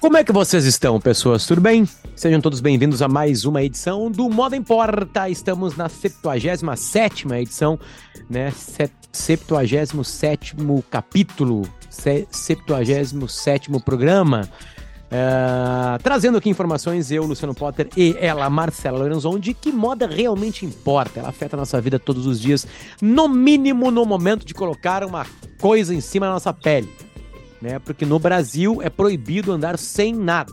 Como é que vocês estão, pessoas? Tudo bem? Sejam todos bem-vindos a mais uma edição do Moda Importa. Estamos na 77 edição, né? 77 capítulo, 77 programa. Uh, trazendo aqui informações, eu, Luciano Potter, e ela, Marcela Lorenzon, de que moda realmente importa. Ela afeta a nossa vida todos os dias, no mínimo no momento de colocar uma coisa em cima da nossa pele né? Porque no Brasil é proibido andar sem nada.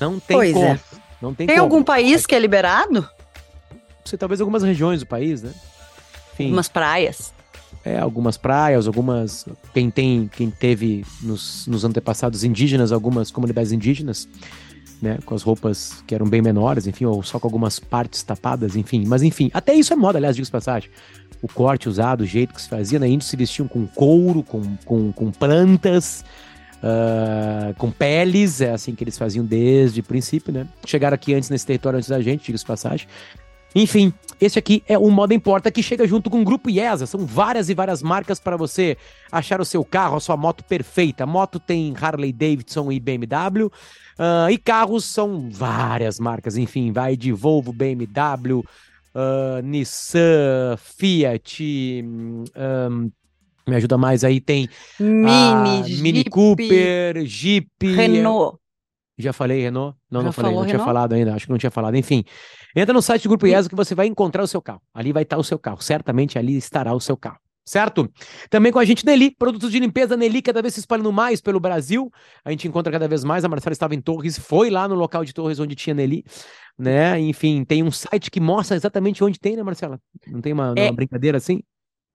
Não tem pois como. É. Não tem, tem como. algum país que é liberado? Sei, talvez algumas regiões do país, né? Enfim, algumas praias. É, algumas praias, algumas. Quem tem, quem teve nos, nos antepassados indígenas, algumas comunidades indígenas, né? Com as roupas que eram bem menores, enfim, ou só com algumas partes tapadas, enfim. Mas enfim, até isso é moda, aliás, digo passagem o corte usado, o jeito que se fazia. Né? Índia se vestiam com couro, com, com, com plantas, uh, com peles, é assim que eles faziam desde o princípio, né? Chegaram aqui antes nesse território antes da gente, diga-se passagem. Enfim, esse aqui é o Moda Importa que chega junto com o Grupo IESA. São várias e várias marcas para você achar o seu carro, a sua moto perfeita. A moto tem Harley Davidson e BMW. Uh, ah, e carros são várias marcas, enfim, vai de Volvo, BMW, uh, Nissan, Fiat, um, me ajuda mais aí, tem Mini, Jeep, Mini Cooper, Jeep, Renault. Já falei Renault? Não, Já não falei, não Renault? tinha falado ainda, acho que não tinha falado. Enfim, entra no site do Grupo IESO que você vai encontrar o seu carro. Ali vai estar o seu carro, certamente ali estará o seu carro certo? Também com a gente Nelly, produtos de limpeza Nelly cada vez se espalhando mais pelo Brasil. A gente encontra cada vez mais. A Marcela estava em Torres, foi lá no local de Torres onde tinha Nelly, né? Enfim, tem um site que mostra exatamente onde tem, né, Marcela? Não tem uma, É. uma brincadeira assim?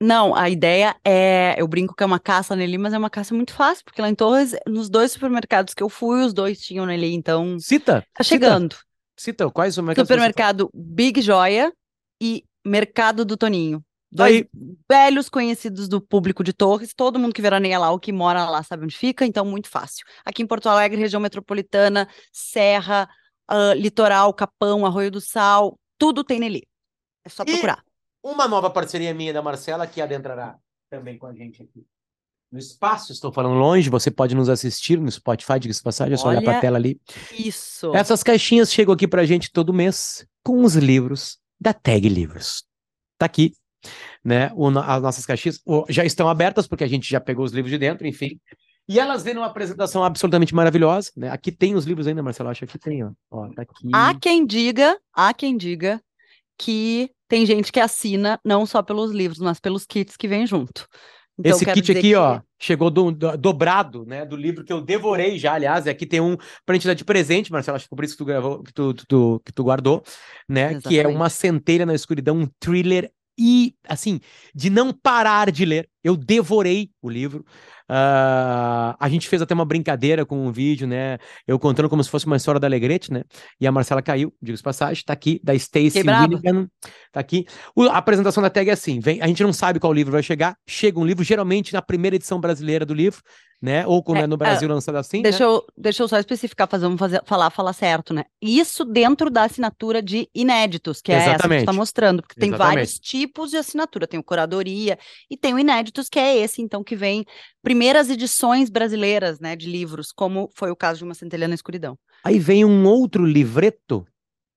Não, a ideia é. Eu brinco que é uma caça Nelly, mas é uma caça muito fácil, porque lá em Torres, nos dois supermercados que eu fui, os dois tinham Nelly, então Cita. tá chegando. Cita, cita. quais supermercados? Supermercado Big Joia e Mercado do Toninho. Dois Aí. velhos conhecidos do público de Torres, todo mundo que veraneia lá ou que mora lá sabe onde fica, então muito fácil. Aqui em Porto Alegre, região metropolitana, Serra, ah, Litoral, Capão, Arroio do Sal, tudo tem Nelly. É só E- procurar. Uma nova parceria minha da Marcela que adentrará também com a gente aqui. No espaço, estou falando longe, você pode nos assistir no Spotify, diga-se de passagem, é só olhar para a Olha- tela ali. Isso. Essas caixinhas chegam aqui pra gente todo mês com os livros da Tag Livros. Tá aqui, né? o as nossas caixinhas o- já estão abertas porque a gente já pegou os livros de dentro, enfim. E elas vêm numa apresentação absolutamente maravilhosa, né? Aqui tem os livros ainda, Marcelo, acho que tem, ó. Ó, tá aqui. Há quem diga, há quem diga que tem gente que assina não só pelos livros, mas pelos kits que vem junto. Então, Esse kit aqui, que- ó, chegou do- do- dobrado, né, do livro que eu devorei já, aliás, e aqui tem um pra gente dar de presente, Marcelo, acho que por isso que tu gravou, que tu, tu- tu- que tu guardou, né, que é Exatamente. uma centelha na escuridão, um thriller e, assim, de não parar de ler. Eu devorei o livro. Ah, a gente fez até uma brincadeira com um vídeo, né, eu contando como se fosse uma história da Alegrete, né, e a Marcela caiu, diga-se de passagem, tá aqui, da Stacey. Willigan, tá aqui. O- a apresentação da tag é assim: vem, a gente não sabe qual livro vai chegar. Chega um livro, geralmente na primeira edição brasileira do livro, né? Ou quando é, É, no Brasil lançado assim. Deixa, né? eu, deixa eu só especificar, fazer, vamos fazer, falar, falar certo, né? Isso dentro da assinatura de inéditos, que é essa que Exatamente. está mostrando, porque tem Exatamente. vários tipos de assinatura. Tem o curadoria e tem o inéditos, que é esse, então, que vem primeiras edições brasileiras, né, de livros, como foi o caso de Uma Centelha na Escuridão. Aí vem um outro livreto,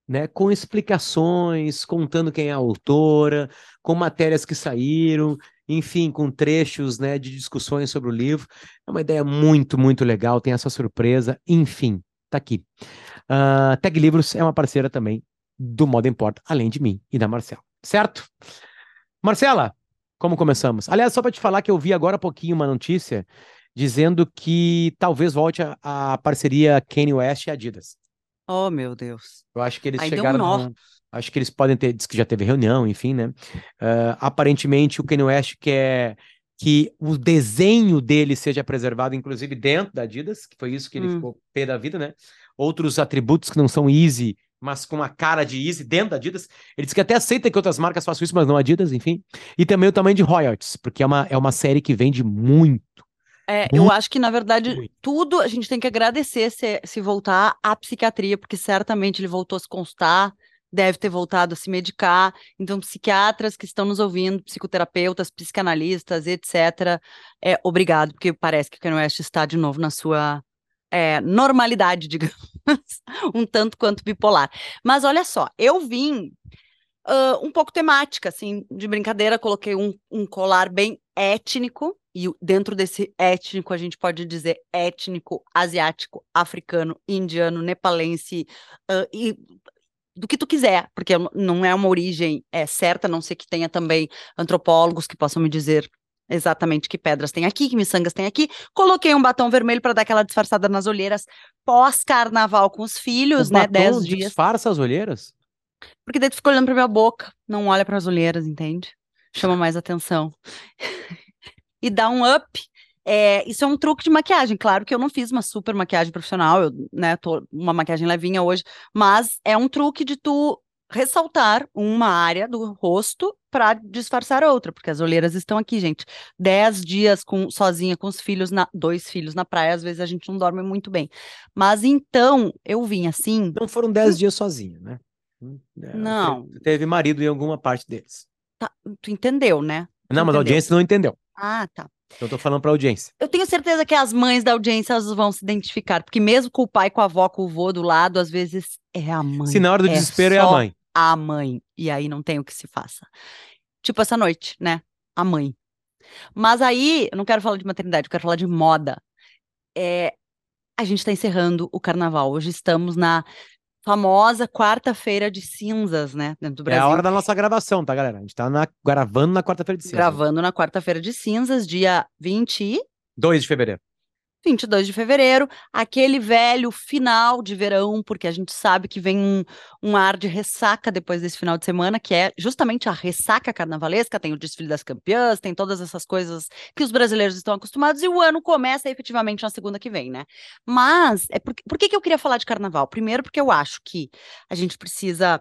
né? Com explicações, contando quem é a autora, com matérias que saíram, enfim, com trechos, né, de discussões sobre o livro. É uma ideia muito, muito legal. Tem essa surpresa. Enfim, tá aqui. Ah, Tag Livros é uma parceira também do Moda Importa, além de mim e da Marcela. Certo? Marcela, como começamos? Aliás, só para te falar que eu vi agora há pouquinho uma notícia dizendo que talvez volte a, a parceria Kanye West e Adidas. Oh, meu Deus. Eu acho que eles Aí deu um chegaram. nó. num- Acho que eles podem ter. Diz que já teve reunião, enfim, né? Ah, aparentemente, o Kanye West quer que o desenho dele seja preservado, inclusive dentro da Adidas, que foi isso que ele Hum. ficou pé da vida, né? Outros atributos que não são easy, mas com a cara de easy dentro da Adidas. Ele diz que até aceita que outras marcas façam isso, mas não Adidas, enfim. E também o tamanho de royalties, porque é uma, é uma série que vende muito. É, eu acho que, na verdade, tudo a gente tem que agradecer se, se voltar à psiquiatria, porque certamente ele voltou a se constar, deve ter voltado a se medicar. Então, psiquiatras que estão nos ouvindo, psicoterapeutas, psicanalistas, etc., é, obrigado, porque parece que o Kanye West está de novo na sua é, normalidade, digamos, um tanto quanto bipolar. Mas olha só, eu vim uh, um pouco temática, assim, de brincadeira, coloquei um, um colar bem étnico, e dentro desse étnico a gente pode dizer étnico, asiático, africano, indiano, nepalense, uh, e do que tu quiser, porque não é uma origem é, certa, a não ser que tenha também antropólogos que possam me dizer exatamente que pedras tem aqui, que miçangas tem aqui. Coloquei um batom vermelho para dar aquela disfarçada nas olheiras pós-carnaval com os filhos, o né? Dez dias. disfarça as olheiras? Porque daí tu fica olhando pra minha boca, não olha para as olheiras, entende? Chama mais atenção. E dá um up. É, isso é um truque de maquiagem. Claro que eu não fiz uma super maquiagem profissional, eu, né, tô uma maquiagem levinha hoje, mas é um truque de tu ressaltar uma área do rosto para disfarçar outra, porque as olheiras estão aqui, gente. Dez dias com, sozinha com os filhos, na, dois filhos na praia, às vezes a gente não dorme muito bem. Mas então eu vim assim. Não foram dez dias sozinha, né? Hum, é, não. Teve marido em alguma parte deles. Tá, tu entendeu, né? Tu não, mas a audiência não entendeu. Ah, tá. Então eu tô falando pra audiência. Eu tenho certeza que as mães da audiência vão se identificar, porque mesmo com o pai, com a avó, com o vô do lado, às vezes é a mãe. Se na hora do é desespero é a mãe. A mãe. E aí não tem o que se faça. Tipo essa noite, né? A mãe. Mas aí, eu não quero falar de maternidade, eu quero falar de moda. É, a gente está encerrando o carnaval. Hoje estamos na famosa quarta-feira de cinzas, né? Dentro do Brasil. É a hora da nossa gravação, tá, galera? A gente tá na, gravando na quarta-feira de cinzas. Gravando na quarta-feira de cinzas, dia 20 2 de fevereiro. 22 de fevereiro, aquele velho final de verão, porque a gente sabe que vem um, um ar de ressaca depois desse final de semana, que é justamente a ressaca carnavalesca, tem o desfile das campeãs, tem todas essas coisas que os brasileiros estão acostumados, e o ano começa efetivamente na segunda que vem, né? Mas, é por, por que, que eu queria falar de carnaval? Primeiro, porque eu acho que a gente precisa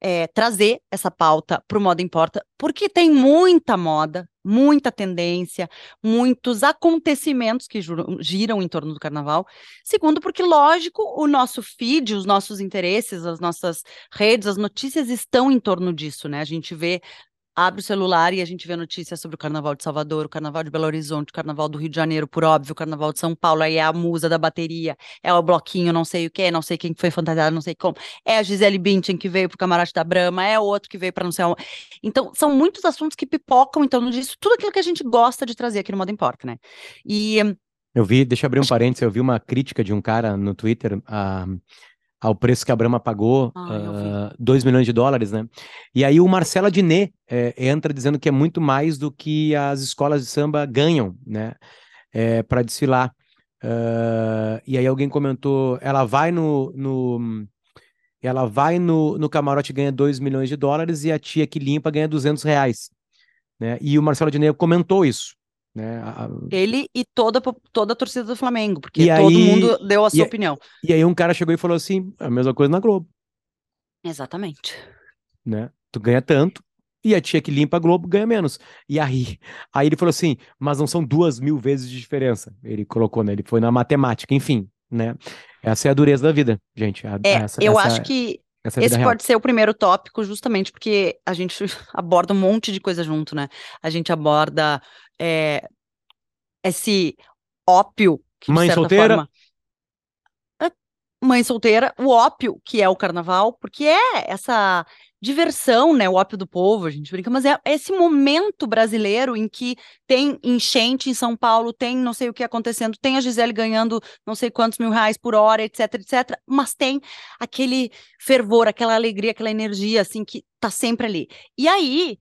é, trazer essa pauta para o Moda Importa, porque tem muita moda, muita tendência, muitos acontecimentos que giram, em torno do carnaval. Segundo, porque, lógico, o nosso feed, os nossos interesses, as nossas redes, as notícias estão em torno disso, né? A gente vê abre o celular e a gente vê notícias sobre o Carnaval de Salvador, o Carnaval de Belo Horizonte, o Carnaval do Rio de Janeiro, por óbvio, o Carnaval de São Paulo, aí é a musa da bateria, é o bloquinho, não sei o que, não sei quem foi fantasiado, não sei como, é a Gisele Bündchen que veio pro camarote da Brama, é outro que veio para não sei onde. Então, são muitos assuntos que pipocam em torno disso, tudo aquilo que a gente gosta de trazer aqui no Moda Importa, né? E... Eu vi, deixa eu abrir um parênteses, eu vi uma crítica de um cara no Twitter, a ao preço que a Brahma pagou, ah, 2 uh, milhões de dólares, né? E aí o Marcelo Adnet é, entra dizendo que é muito mais do que as escolas de samba ganham, né? É, para desfilar. Uh, e aí alguém comentou, ela vai no, no ela vai no, no camarote e ganha 2 milhões de dólares e a tia que limpa ganha 200 reais. Né? E o Marcelo Adnet comentou isso. Né? A... Ele e toda, toda a torcida do Flamengo, porque todo aí, mundo deu a sua e, opinião. E aí um cara chegou e falou assim: a mesma coisa na Globo. Exatamente. Né? Tu ganha tanto, e a tia que limpa a Globo ganha menos. E aí, aí ele falou assim: mas não são duas mil vezes de diferença. Ele colocou, né? Ele foi na matemática, enfim, né? Essa é a dureza da vida, gente. A, é, essa, eu essa, acho que esse pode real. ser o primeiro tópico, justamente porque a gente aborda um monte de coisa junto, né? A gente aborda é, esse ópio que, mãe solteira. Forma, mãe solteira, o ópio que é o carnaval, porque é essa diversão, né? O ópio do povo, a gente brinca, mas é esse momento brasileiro em que tem enchente em São Paulo, tem não sei o que acontecendo, tem a Gisele ganhando não sei quantos mil reais por hora, etc, etc, mas tem aquele fervor, aquela alegria, aquela energia, assim, que tá sempre ali. E aí,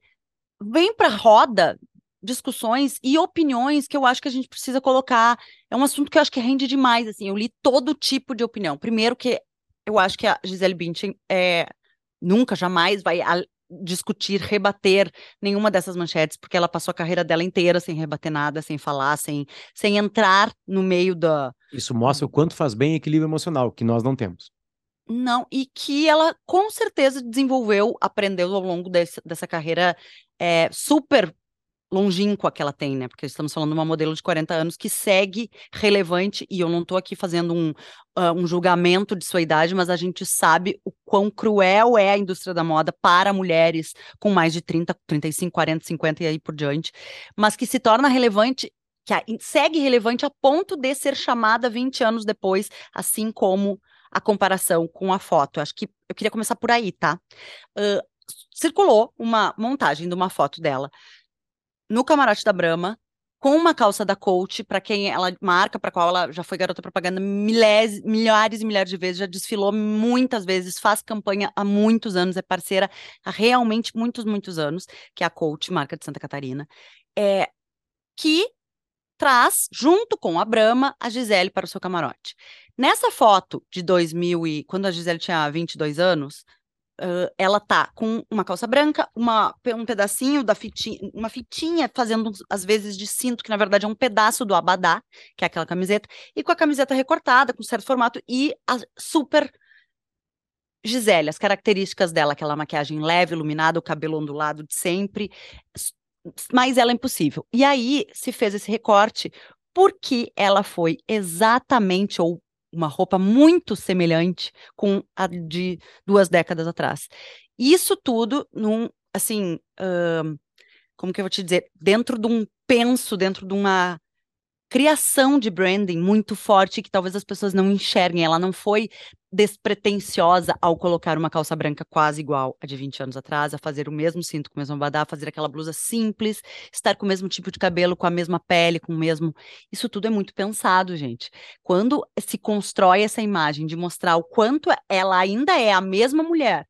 vem pra roda discussões e opiniões que eu acho que a gente precisa colocar. É um assunto que eu acho que rende demais, assim. Eu li todo tipo de opinião. Primeiro que eu acho que a Gisele Bündchen é, nunca, jamais vai discutir, rebater nenhuma dessas manchetes, porque ela passou a carreira dela inteira sem rebater nada, sem falar, sem, sem entrar no meio da... Isso mostra o quanto faz bem equilíbrio emocional, que nós não temos. Não, e que ela com certeza desenvolveu, aprendeu ao longo desse, dessa carreira é, super longínqua que ela tem, né? Porque estamos falando de uma modelo de 40 anos que segue relevante, e eu não estou aqui fazendo um, uh, um julgamento de sua idade, mas a gente sabe o quão cruel é a indústria da moda para mulheres com mais de 30, 35, 40, 50 e aí por diante, mas que se torna relevante que segue relevante a ponto de ser chamada 20 anos depois, assim como a comparação com a foto. Acho que eu queria começar por aí, tá? Uh, circulou uma montagem de uma foto dela no camarote da Brahma, com uma calça da Coach, para quem ela marca, para qual ela já foi garota propaganda milhares, milhares e milhares de vezes, já desfilou muitas vezes, faz campanha há muitos anos, é parceira há realmente muitos, muitos anos, que é a Coach, marca de Santa Catarina, é, que traz, junto com a Brahma, a Gisele para o seu camarote. Nessa foto de 2000 e quando a Gisele tinha 22 anos, uh, ela tá com uma calça branca, uma, um pedacinho da fitinha, uma fitinha fazendo às vezes de cinto, que na verdade é um pedaço do abadá, que é aquela camiseta, e com a camiseta recortada, com certo formato, e a super Gisele, as características dela, aquela maquiagem leve, iluminada, o cabelo ondulado de sempre, mas ela é impossível. E aí se fez esse recorte porque ela foi exatamente ou uma roupa muito semelhante com a de duas décadas atrás. Isso tudo num, assim, uh, como que eu vou te dizer, dentro de um penso, dentro de uma criação de branding muito forte que talvez as pessoas não enxerguem. Ela não foi despretensiosa ao colocar uma calça branca quase igual a de 20 anos atrás, a fazer o mesmo cinto com o mesmo abadá, fazer aquela blusa simples, estar com o mesmo tipo de cabelo, com a mesma pele, com o mesmo. Isso tudo é muito pensado, gente. Quando se constrói essa imagem de mostrar o quanto ela ainda é a mesma mulher,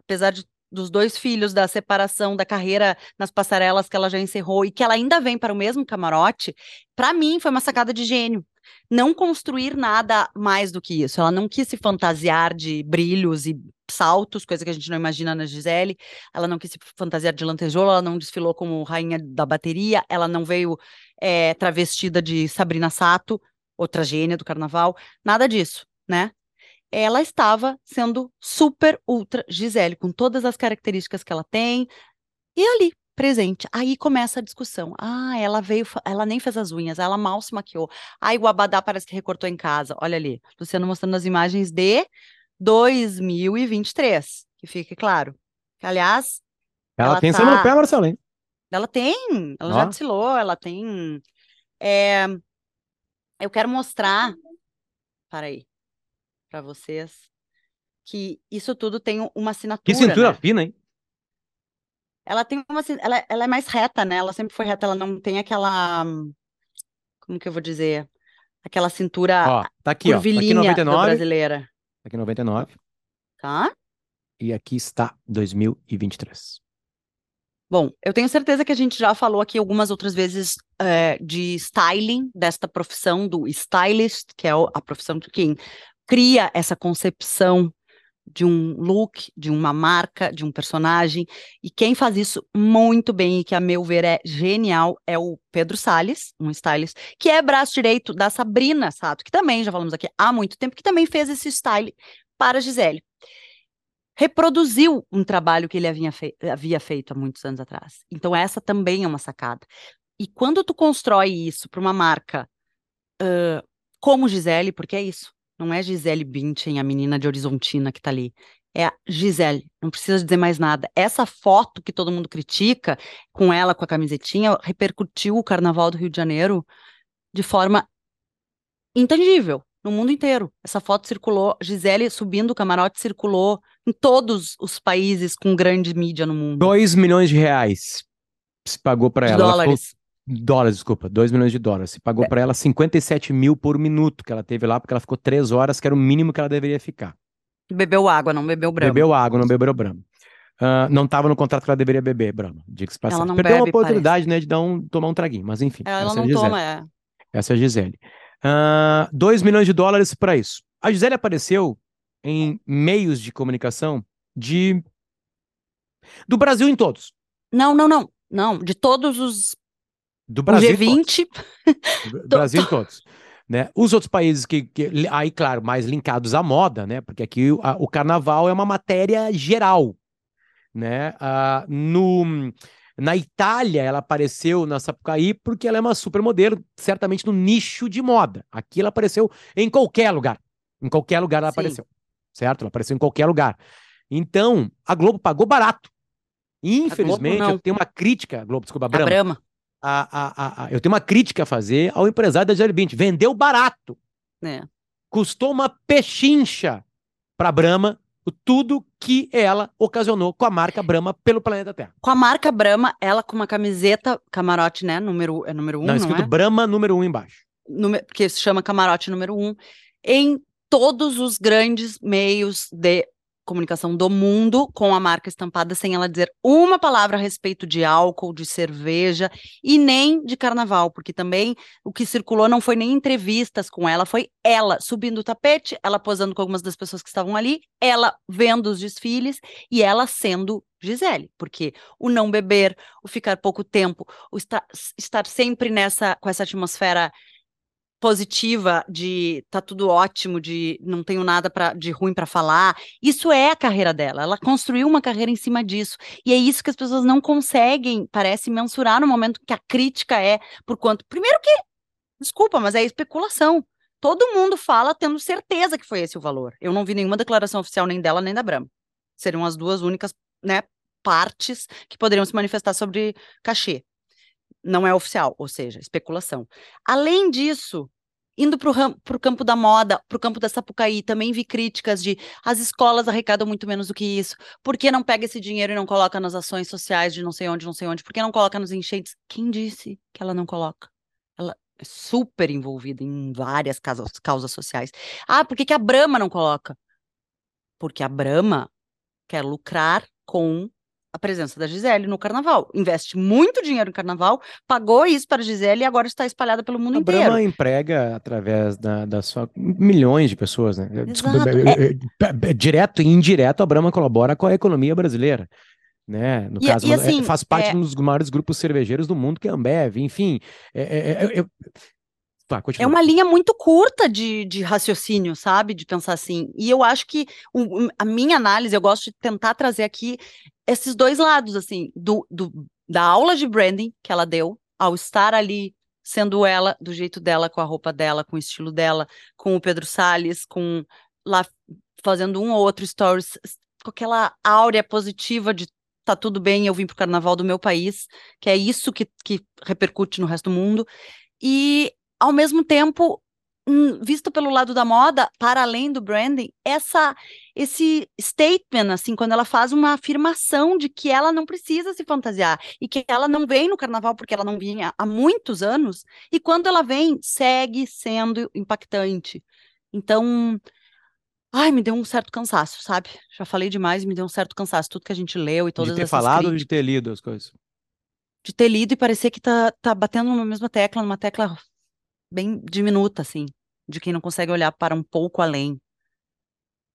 apesar de dos dois filhos, da separação, da carreira nas passarelas que ela já encerrou e que ela ainda vem para o mesmo camarote, para mim foi uma sacada de gênio não construir nada mais do que isso. Ela não quis se fantasiar de brilhos e saltos, coisa que a gente não imagina na Gisele. Ela não quis se fantasiar de lantejoula, ela não desfilou como rainha da bateria, ela não veio é, travestida de Sabrina Sato, outra gênia do carnaval, nada disso, né? Ela estava sendo super ultra Gisele, com todas as características que ela tem, e ali, presente. Aí começa a discussão. Ah, ela veio, ela nem fez as unhas, ela mal se maquiou. Ai, o Abadá parece que recortou em casa. Olha ali, Luciano mostrando as imagens de 2023, que fique claro. Que, aliás, ela, ela tem tá... no pé, Marcelo, hein? Ela tem, ela já desfilou, ela tem. É... Eu quero mostrar, para aí, para vocês, que isso tudo tem uma assinatura. Que cintura né? fina, hein? Ela tem uma. Ela, ela é mais reta, né? Ela sempre foi reta, ela não tem aquela. Como que eu vou dizer? Aquela cintura ó, tá aqui, ó. Tá aqui 99, brasileira. Tá aqui 99. Tá? E aqui está 2023. Bom, eu tenho certeza que a gente já falou aqui algumas outras vezes é, de styling, desta profissão do stylist, que é a profissão de quem cria essa concepção de um look, de uma marca, de um personagem. E quem faz isso muito bem e que, a meu ver, é genial é o Pedro Salles, um stylist, que é braço direito da Sabrina Sato, que também já falamos aqui há muito tempo, que também fez esse style para Gisele. Reproduziu um trabalho que ele havia, fei havia feito há muitos anos atrás. Então, essa também é uma sacada. E quando tu constrói isso para uma marca uh, como Gisele, porque é isso, não é Gisele Bündchen, a menina de Horizontina que tá ali. É a Gisele, não precisa dizer mais nada. Essa foto que todo mundo critica, com ela com a camisetinha, repercutiu o Carnaval do Rio de Janeiro de forma intangível no mundo inteiro. Essa foto circulou, Gisele subindo o camarote circulou em todos os países com grande mídia no mundo. 2 milhões de reais se pagou para ela. Dólares. Ela Dólares, desculpa, 2 milhões de dólares. Você pagou é. para ela 57 mil por minuto que ela teve lá, porque ela ficou três horas, que era o mínimo que ela deveria ficar. Bebeu água, não bebeu brama. Bebeu água, não bebeu brama. Uh, não estava no contrato que ela deveria beber, Brahma. Diga-se Ela não Perdeu bebe, uma oportunidade, parece. né, de dar um, tomar um traguinho, mas enfim. Ela não é toma, é. Essa é a Gisele. 2 uh, milhões de dólares para isso. A Gisele apareceu em meios de comunicação de do Brasil em todos. Não, não, não. Não, de todos os do Brasil. O G20. Do Brasil todos. Né? Os outros países que, que, aí, claro, mais linkados à moda, né? Porque aqui a, o carnaval é uma matéria geral, né? Ah, no, na Itália, ela apareceu na Sapucaí porque ela é uma supermodelo, certamente no nicho de moda. Aqui ela apareceu em qualquer lugar. Em qualquer lugar ela Sim. apareceu, certo? Ela apareceu em qualquer lugar. Então, a Globo pagou barato. Infelizmente, eu tenho uma crítica, Globo, desculpa, a Brahma. A Brahma a, a, a, eu tenho uma crítica a fazer ao empresário da Gisele Bündchen. Vendeu barato. É. Custou uma pechincha para a Brahma tudo que ela ocasionou com a marca Brahma pelo planeta Terra. Com a marca Brahma, ela com uma camiseta camarote, né? Número, é número um, não, escrito não é? Brahma número um embaixo. Número, que se chama camarote número um. Em todos os grandes meios de comunicação do mundo com a marca estampada sem ela dizer uma palavra a respeito de álcool, de cerveja e nem de carnaval, porque também o que circulou não foi nem entrevistas com ela, foi ela subindo o tapete, ela posando com algumas das pessoas que estavam ali, ela vendo os desfiles e ela sendo Gisele, porque o não beber, o ficar pouco tempo, o estar, estar sempre nessa com essa atmosfera positiva de tá tudo ótimo, de não tenho nada pra, de ruim para falar. Isso é a carreira dela. Ela construiu uma carreira em cima disso. E é isso que as pessoas não conseguem, parece, mensurar no momento que a crítica é por quanto. Primeiro que, desculpa, mas é especulação. Todo mundo fala tendo certeza que foi esse o valor. Eu não vi nenhuma declaração oficial nem dela nem da Brahma. Seriam as duas únicas, né, partes que poderiam se manifestar sobre cachê não é oficial, ou seja, especulação. Além disso, indo para o campo da moda, para o campo da Sapucaí, também vi críticas de as escolas arrecadam muito menos do que isso. Por que não pega esse dinheiro e não coloca nas ações sociais de não sei onde, não sei onde? Por que não coloca nos enchentes? Quem disse que ela não coloca? Ela é super envolvida em várias causas, causas sociais. Ah, por que, que a Brahma não coloca? Porque a Brahma quer lucrar com a presença da Gisele no carnaval. Investe muito dinheiro em carnaval, pagou isso para a Gisele e agora está espalhada pelo mundo a inteiro. A Brahma emprega através da, da sua milhões de pessoas, né? Desculpa, é... É, direto e indireto, a Brahma colabora com a economia brasileira. Né? No e, caso, e assim, faz parte é... um dos maiores grupos cervejeiros do mundo, que é a Ambev, enfim. É, é, Tá, é uma linha muito curta de, de raciocínio, sabe? De pensar assim. E eu acho que o, a minha análise, eu gosto de tentar trazer aqui esses dois lados, assim, do, do, da aula de branding que ela deu, ao estar ali sendo ela, do jeito dela, com a roupa dela, com o estilo dela, com o Pedro Salles, com lá fazendo um ou outro stories, com aquela áurea positiva de tá tudo bem, eu vim pro carnaval do meu país, que é isso que, que repercute no resto do mundo. E ao mesmo tempo, visto pelo lado da moda, para além do branding, essa esse statement, assim, quando ela faz uma afirmação de que ela não precisa se fantasiar e que ela não vem no carnaval porque ela não vinha há muitos anos, e quando ela vem, segue sendo impactante. Então, ai, me deu um certo cansaço, sabe? Já falei demais e me deu um certo cansaço, tudo que a gente leu e todas essas De ter falado críticas. ou de ter lido as coisas? De ter lido e parecer que tá, tá batendo numa mesma tecla, numa tecla bem diminuta, assim, de quem não consegue olhar para um pouco além.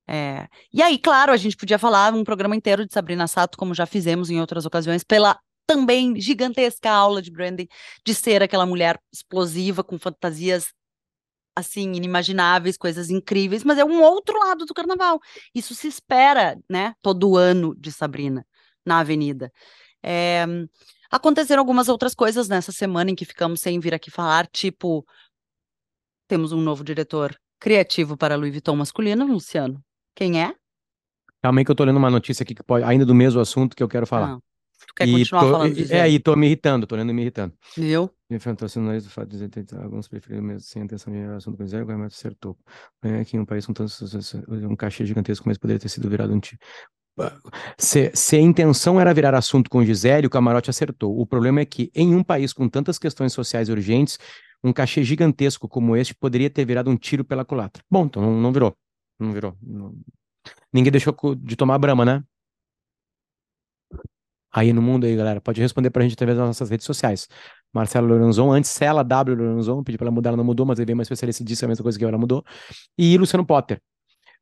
É. E aí, claro, a gente podia falar um programa inteiro de Sabrina Sato, como já fizemos em outras ocasiões, pela também gigantesca aula de branding, de ser aquela mulher explosiva, com fantasias assim, inimagináveis, coisas incríveis, mas é um outro lado do carnaval. Isso se espera, né, todo ano de Sabrina na Avenida. É, aconteceram algumas outras coisas nessa semana em que ficamos sem vir aqui falar, tipo temos um novo diretor criativo para Louis Vuitton masculino, Luciano. Quem é? Calma aí que eu tô lendo uma notícia aqui que pode, ainda do mesmo assunto que eu quero falar. Ah, tu quer e continuar tô, falando de É, e tô me irritando, tô lendo e me irritando. Viu? Enfrentou-se no do fato de dizer alguns preferiram mesmo sem intenção de assunto com zero, o Guilherme acertou. É que um país com tantos um cachê gigantesco, mas poderia ter sido virado um. Se, se, a intenção era virar assunto com Gisele, o camarote acertou. O problema é que, em um país com tantas questões sociais urgentes, um cachê gigantesco como este poderia ter virado um tiro pela culatra. Bom, então não, não virou. Não virou. Não... Ninguém deixou de tomar brama, né? Aí no mundo aí, galera, pode responder pra gente através das nossas redes sociais. Marcelo Lorenzon, antes Cela W Lorenzon, pedi pra ela mudar, ela não mudou, mas veio uma especialista disse a mesma coisa que ela mudou. E Luciano Potter.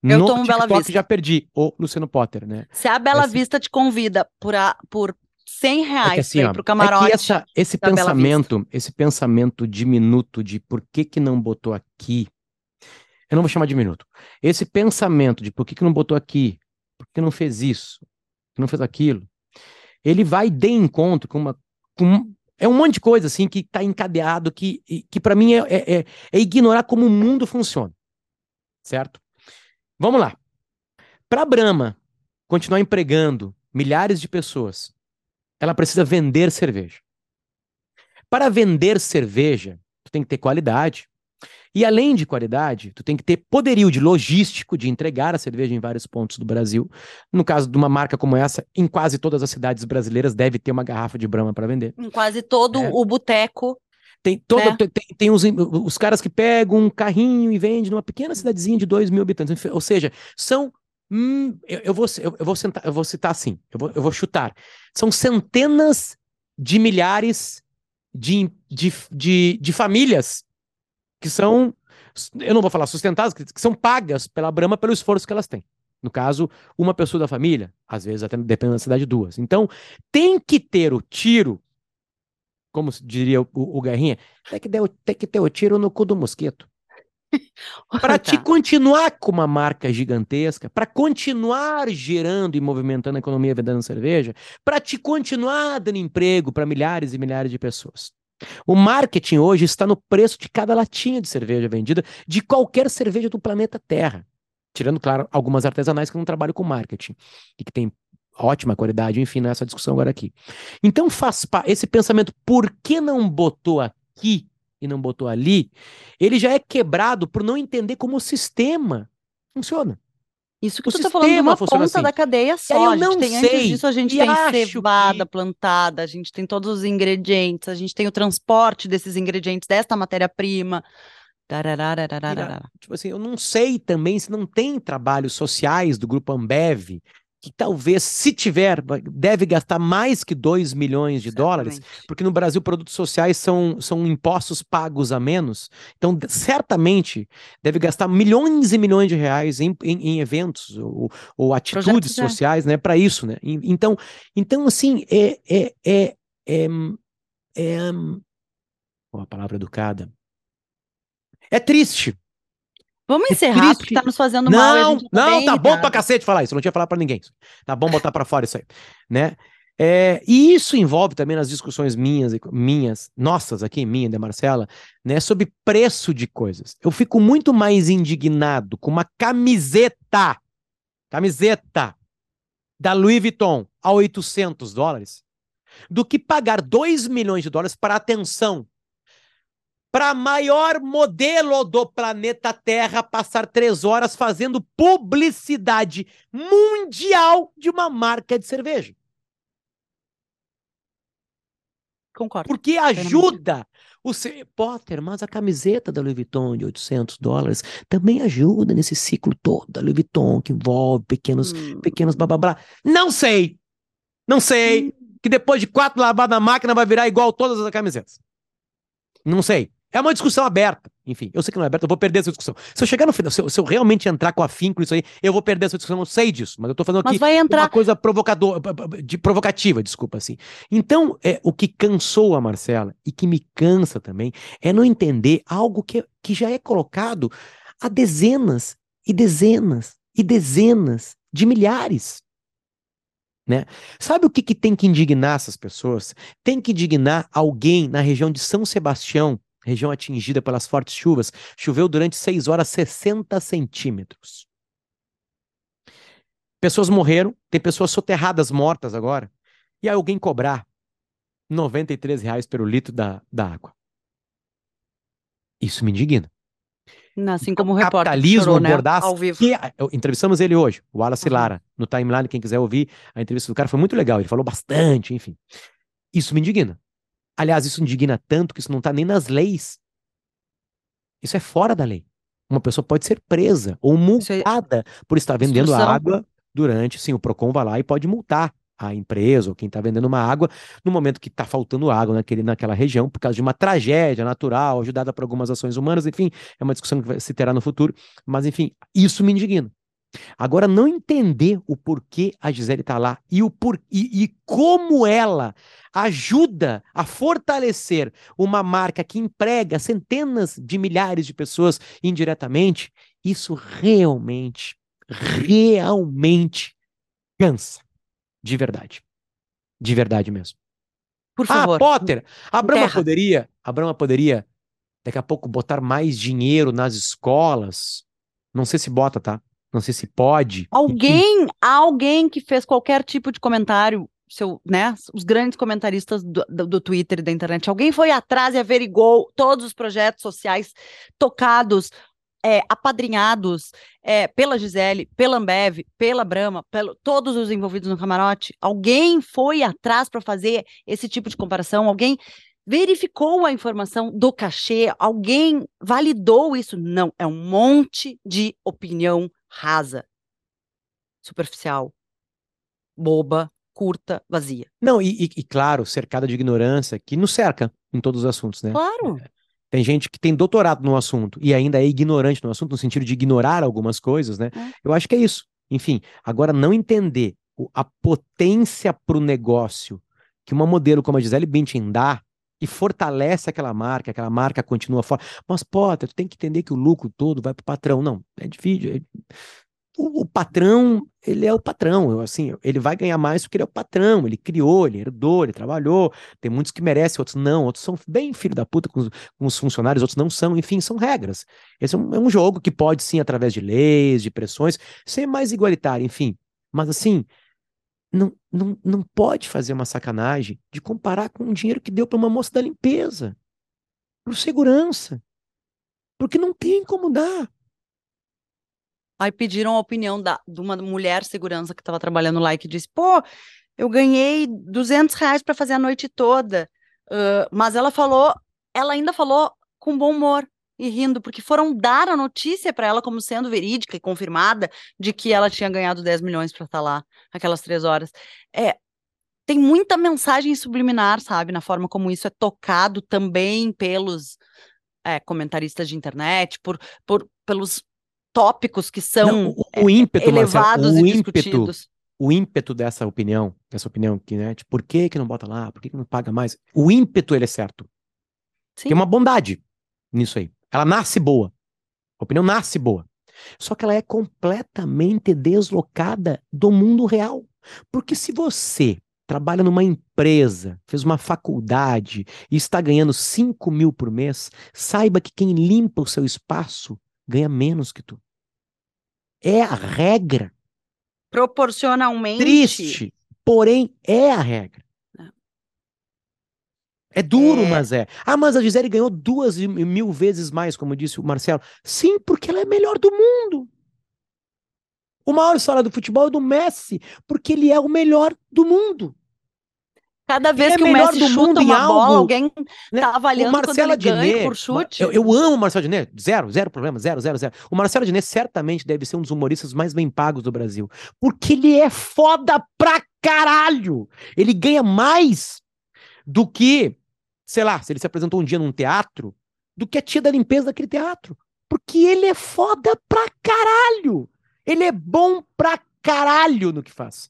Eu no tomo TikTok Bela Vista. já perdi o Luciano Potter, né? Se a Bela Esse- Vista te convida por, a, por 100 reais É que assim, ó, pro camarote, é que essa, esse da Bela pensamento, esse pensamento diminuto de por que que não botou aqui, eu não vou chamar de minuto. Esse pensamento de por que que não botou aqui, por que não fez isso, por que não fez aquilo, ele vai de encontro com uma, com, é um monte de coisa assim que está encadeado, que, que para mim é, é, é- é ignorar como o mundo funciona, certo? Vamos lá. Para a Brahma continuar empregando milhares de pessoas, ela precisa vender cerveja. Para vender cerveja, tu tem que ter qualidade. E além de qualidade, tu tem que ter poderio de logístico de entregar a cerveja em vários pontos do Brasil. No caso de uma marca como essa, em quase todas as cidades brasileiras deve ter uma garrafa de Brahma para vender. Em quase todo é. o boteco. Tem, todo, né? tem, tem os, os caras que pegam um carrinho e vendem numa pequena cidadezinha de 2 mil habitantes. Ou seja, são Hum, eu, eu, vou, eu, eu, vou sentar, eu vou citar assim, eu vou, eu vou chutar. São centenas de milhares de, de, de, de famílias que são, eu não vou falar sustentadas, que, são pagas pela Brahma pelo esforço que elas têm. No caso, uma pessoa da família, às vezes até depende da cidade, duas. Então, tem que ter o tiro, como diria o, o, o Guerrinha, tem que, ter, tem que ter o tiro no cu do mosquito. para te continuar com uma marca gigantesca, para continuar gerando e movimentando a economia vendendo cerveja, para te continuar dando emprego para milhares e milhares de pessoas. O marketing hoje está no preço de cada latinha de cerveja vendida de qualquer cerveja do planeta Terra. Tirando, claro, algumas artesanais que não trabalham com marketing e que têm ótima qualidade, enfim, nessa é discussão agora aqui. Então, faz esse pensamento, por que não botou aqui e não botou ali, ele já é quebrado por não entender como o sistema funciona. Isso que o tu tá falando de uma ponta assim. da cadeia só. Eu não tem, sei. Antes disso, a gente tem cevada que... plantada, a gente tem todos os ingredientes, a gente tem o transporte desses ingredientes, desta matéria-prima. Tipo assim, eu não sei também se não tem trabalhos sociais do grupo Ambev que talvez, se tiver, deve gastar mais que 2 milhões de dólares, porque no Brasil produtos sociais são, são impostos pagos a menos. Então, certamente, deve gastar milhões e milhões de reais em, em, em eventos ou, ou atitudes Projetos, sociais, é. né, para isso, né? Então, então assim, é, é, é, é, é, é uma palavra educada. É triste Vamos encerrar, é porque tá nos fazendo não, mal. Não, tá não, tá bom pra cacete falar isso. Eu não tinha falado pra ninguém. Tá bom botar pra fora isso aí, né? É, e isso envolve também nas discussões minhas, minhas, nossas aqui, minha e da Marcela, né, sobre preço de coisas. Eu fico muito mais indignado com uma camiseta, camiseta da Louis Vuitton a 800 dólares, do que pagar 2 milhões de dólares para atenção para maior modelo do planeta Terra passar três horas fazendo publicidade mundial de uma marca de cerveja. Concordo. Porque ajuda o Potter, mas a camiseta da Louis Vuitton de 800 dólares também ajuda nesse ciclo todo da Louis Vuitton que envolve pequenos, hum. pequenos blá. Não sei. Não sei. Hum. Que depois de quatro lavadas na máquina vai virar igual todas as camisetas. Não sei. É uma discussão aberta. Enfim, eu sei que não é aberta, eu vou perder essa discussão. Se eu chegar no final, se eu, se eu realmente entrar com afinco isso aí, eu vou perder essa discussão, eu sei disso, mas eu tô falando aqui entrar... uma coisa provocador, de provocativa, desculpa assim. Então, é, o que cansou a Marcela e que me cansa também é não entender algo que, que já é colocado a dezenas e dezenas e dezenas de milhares. Né? Sabe o que, que tem que indignar essas pessoas? Tem que indignar alguém na região de São Sebastião região atingida pelas fortes chuvas, choveu durante 6 horas 60 centímetros. Pessoas morreram, tem pessoas soterradas mortas agora, e aí alguém cobrar 93 reais pelo litro da, da água. Isso me indigna. Assim como o repórter capitalismo chorou, né? ao vivo. Que, entrevistamos ele hoje, o Wallace uhum. Lara, no timeline, quem quiser ouvir, a entrevista do cara foi muito legal, ele falou bastante, enfim. Isso me indigna. Aliás, isso indigna tanto que isso não está nem nas leis. Isso é fora da lei. Uma pessoa pode ser presa ou é multada é... por estar vendendo Instrução. água durante. Sim, o PROCON vai lá e pode multar a empresa ou quem está vendendo uma água no momento que está faltando água naquele, naquela região por causa de uma tragédia natural, ajudada por algumas ações humanas, enfim, é uma discussão que se terá no futuro, mas enfim, isso me indigna. Agora, não entender o porquê a Gisele está lá e, o por, e, e como ela ajuda a fortalecer uma marca que emprega centenas de milhares de pessoas indiretamente, isso realmente, realmente cansa. De verdade. De verdade mesmo. Por favor. Ah, Potter, a Brahma poderia, a Brahma poderia daqui a pouco botar mais dinheiro nas escolas. Não sei se bota, tá? Não sei se pode. Alguém, alguém que fez qualquer tipo de comentário seu, né, os grandes comentaristas do, do, do, Twitter e da internet. Alguém foi atrás e averigou todos os projetos sociais tocados, é, apadrinhados é, pela Gisele, pela Ambev, pela Brahma, pelo, todos os envolvidos no camarote. Alguém foi atrás para fazer esse tipo de comparação? Alguém verificou a informação do cachê? Alguém validou isso? Não, é um monte de opinião rasa, superficial, boba, curta, vazia. Não, e, e, e, claro, cercada de ignorância, que nos cerca em todos os assuntos, né? Claro. É, tem gente que tem doutorado no assunto e ainda é ignorante no assunto, no sentido de ignorar algumas coisas, né? É. Eu acho que é isso. Enfim, agora não entender a potência para o negócio que uma modelo como a Gisele Bündchen dá e fortalece aquela marca, aquela marca continua forte. Mas, Potter, tu tem que entender que o lucro todo vai para o patrão. Não, é difícil. É o, o, patrão, ele é o patrão, assim, ele vai ganhar mais porque ele é o patrão, ele criou, ele herdou, ele trabalhou, tem muitos que merecem, outros não, outros são bem filho da puta com os, com os funcionários, outros não são, enfim, são regras. Esse é um, é um, jogo que pode sim, através de leis, de pressões, ser mais igualitário, enfim, mas assim, não, não, não pode fazer uma sacanagem de comparar com o dinheiro que deu para uma moça da limpeza, por segurança, porque não tem como dar. Aí pediram a opinião da, de uma mulher segurança que estava trabalhando lá e que disse: pô, eu ganhei 200 reais para fazer a noite toda. Uh, mas ela falou, ela ainda falou com bom humor e rindo, porque foram dar a notícia para ela como sendo verídica e confirmada de que ela tinha ganhado 10 milhões para estar lá aquelas três horas. É, tem muita mensagem subliminar, sabe, na forma como isso é tocado também pelos é, comentaristas de internet, por, por, pelos tópicos que são Não, o, o, ímpeto, elevados Marcelo, o e ímpeto, discutidos. O ímpeto dessa opinião, dessa opinião que, né, tipo, por que que não bota lá, por que que não paga mais? O ímpeto, ele é certo. Sim. Tem uma bondade nisso aí. Ela nasce boa. A opinião nasce boa. Só que ela é completamente deslocada do mundo real. Porque se você trabalha numa empresa, fez uma faculdade e está ganhando 5 mil por mês, saiba que quem limpa o seu espaço ganha menos que tu. É a regra. Proporcionalmente. Triste, porém é a regra. É duro, é... mas é. Ah, mas a Gisele ganhou duas mil vezes mais, como disse o Marcelo. Sim, porque ela é melhor do mundo. O maior história do futebol é do Messi, porque ele é o melhor do mundo. Cada vez é que o Messi chuta uma algo, bola, alguém né? tá avaliando o Marcelo quando ele Adnet, ganha por chute. Eu, eu amo o Marcelo Adnet, zero, zero problema, zero, zero, zero. O Marcelo Adnet certamente deve ser um dos humoristas mais bem pagos do Brasil, porque ele é foda pra caralho. Ele ganha mais do que, sei lá, se ele se apresentou um dia num teatro, do que a tia da limpeza daquele teatro. Porque ele é foda pra caralho. Ele é bom pra caralho no que faz.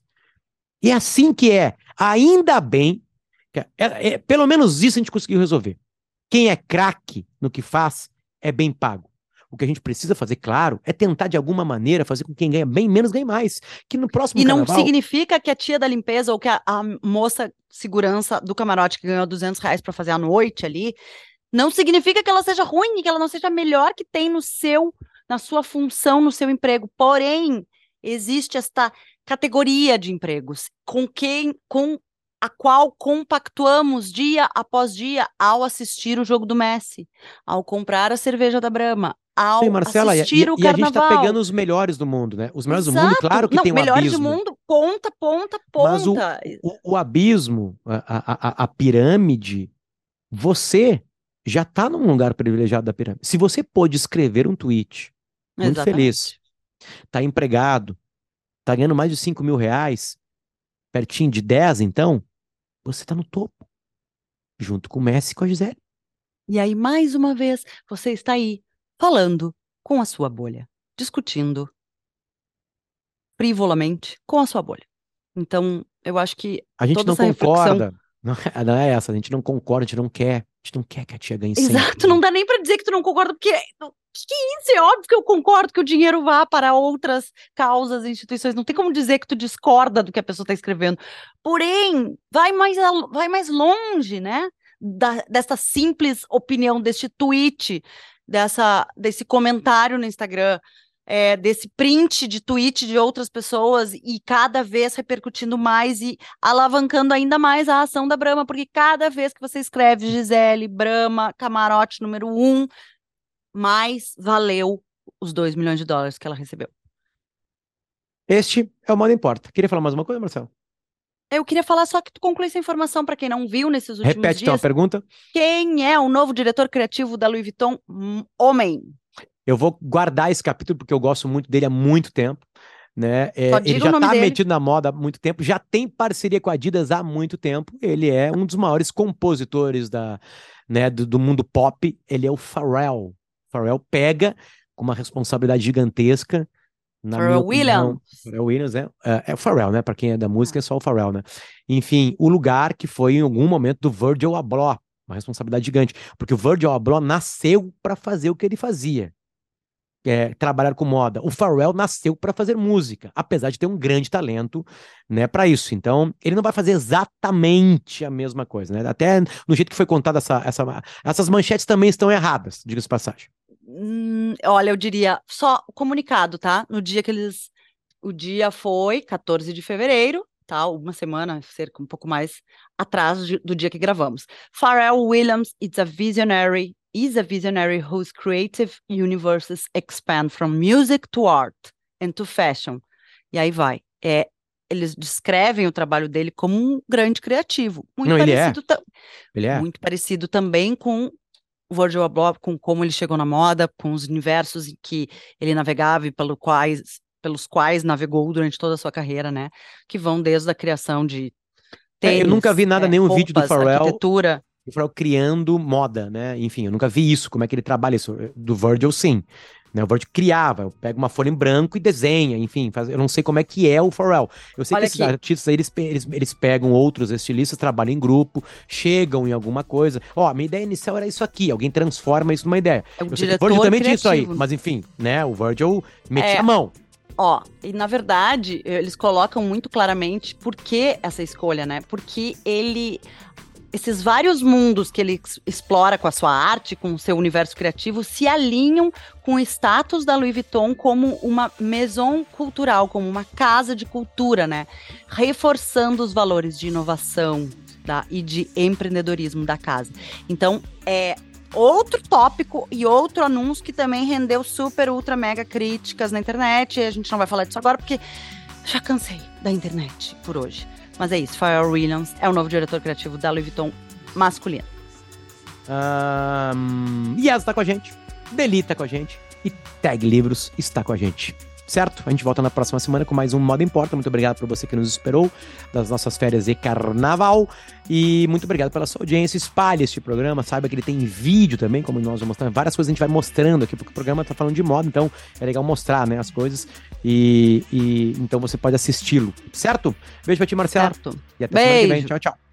E é assim que é. Ainda bem, que é, é, pelo menos isso a gente conseguiu resolver. Quem é craque no que faz é bem pago. O que a gente precisa fazer, claro, é tentar de alguma maneira fazer com que quem ganha bem menos ganhe mais. Que no próximo E não carnaval... significa que a tia da limpeza ou que a, a moça segurança do camarote que ganhou 200 reais para fazer a noite ali, não significa que ela seja ruim, que ela não seja a melhor que tem no seu, na sua função, no seu emprego. Porém, existe esta categoria de empregos com quem com a qual compactuamos dia após dia ao assistir o jogo do Messi, ao comprar a cerveja da Brahma, ao Sim, Marcela, assistir e, o e carnaval. E a gente tá pegando os melhores do mundo, né? Os melhores Exato. do mundo, claro que Não, tem um melhores abismo. melhores do mundo, ponta, ponta, ponta. Mas o, o, o abismo, a, a, a, pirâmide, você já está num lugar privilegiado da pirâmide. Se você pôde escrever um tweet, muito Exatamente. feliz, está empregado, tá ganhando mais de 5 mil reais, pertinho de 10, então, você tá no topo. Junto com o Messi e com a Gisele. E aí, mais uma vez, você está aí, falando com a sua bolha, discutindo frivolamente com a sua bolha. Então, eu acho que. A gente não concorda. Reflexão... Não, é, não é essa, a gente não concorda, a gente não quer. A gente não quer que a tia ganhe Exato, sempre. não dá nem para dizer que tu não concorda, porque que, que é isso? É óbvio que eu concordo que o dinheiro vá para outras causas e instituições. Não tem como dizer que tu discorda do que a pessoa está escrevendo. Porém, vai mais, vai mais longe, né? Da, dessa simples opinião, deste tweet, dessa, desse comentário no Instagram. é, desse print de tweet de outras pessoas e cada vez repercutindo mais e alavancando ainda mais a ação da Brahma, porque cada vez que você escreve Gisele, Brahma, camarote número um, mais valeu os 2 milhões de dólares que ela recebeu. Este é o Modo Importa. Queria falar mais uma coisa, Marcelo? Eu queria falar só que tu conclui essa informação para quem não viu nesses últimos Repete dias. então a pergunta. Quem é o novo diretor criativo da Louis Vuitton? Homem. Eu vou guardar esse capítulo porque eu gosto muito dele há muito tempo. Né? É, ele já está metido na moda há muito tempo, já tem parceria com a Adidas há muito tempo. Ele é um dos maiores compositores da, né, do, do mundo pop. Ele é o Pharrell. Pharrell pega com uma responsabilidade gigantesca. Na Pharrell. Williams. Pharrell Williams, é, é, é o Pharrell, né? Para quem é da música, é só o Pharrell, né? Enfim, o lugar que foi em algum momento do Virgil Abloh, uma responsabilidade gigante, porque o Virgil Abloh nasceu para fazer o que ele fazia. É, trabalhar com moda. O Pharrell nasceu para fazer música, apesar de ter um grande talento, né, para isso. Então, ele não vai fazer exatamente a mesma coisa, né? Até no jeito que foi contada essa, essa, essas manchetes também estão erradas, diga-se passagem. Hum, olha, eu diria só o comunicado, tá? No dia que eles. O dia foi 14 de fevereiro, tá? Uma semana, cerca um pouco mais atrás de- do dia que gravamos. Pharrell Williams is a visionary, is a visionary whose creative universes expand from music to art and to fashion. E aí vai. É, eles descrevem o trabalho dele como um grande criativo. Muito Não, ele é. parecido Ele é. muito parecido também com Virgil Abloh, com como ele chegou na moda, com os universos em que ele navegava e pelo quais, pelos quais navegou durante toda a sua carreira, né? Que vão desde a criação de É, eu tênis, nunca vi nada, é, nenhum vídeo do roupas, Pharrell arquitetura. o Pharrell criando moda, né? Enfim, eu nunca vi isso, como é que ele trabalha isso. Do Virgil, sim. Né? O Virgil criava, pega uma folha em branco e desenha, enfim, faz- eu não sei como é que é o Pharrell. Eu sei Olha que esses aqui. artistas aí, eles, eles, eles pegam outros estilistas, trabalham em grupo, chegam em alguma coisa. Ó, minha ideia inicial era isso aqui, alguém transforma isso numa ideia. É o Eu sei Virgil também tinha isso aí, mas enfim, né? O Virgil metia É. a mão. Ó, e na verdade, eles colocam muito claramente por que essa escolha, né? Porque ele. Esses vários mundos que ele ex- explora com a sua arte, com o seu universo criativo, se alinham com o status da Louis Vuitton como uma maison cultural, como uma casa de cultura, né? Reforçando os valores de inovação e de empreendedorismo da casa. Então, é outro tópico e outro anúncio que também rendeu super, ultra, mega críticas na internet. E a gente não vai falar disso agora porque já cansei da internet por hoje. Mas é isso, Pharrell Williams é o novo diretor criativo da Louis Vuitton masculino. Ahn, Yas tá com a gente, Deli tá com a gente e Tag Livros está com a gente. Certo? A gente volta na próxima semana com mais um Moda Importa. Muito obrigado por você que nos esperou das nossas férias de carnaval. E muito obrigado pela sua audiência. Espalhe este programa. Saiba que ele tem vídeo também, como nós vamos mostrar. Várias coisas a gente vai mostrando aqui, porque o programa tá falando de moda, então é legal mostrar né, as coisas. E, e então você pode assisti-lo. Certo? Beijo pra ti, Marcelo. Certo? E até semana que vem. Beijo. Tchau, tchau.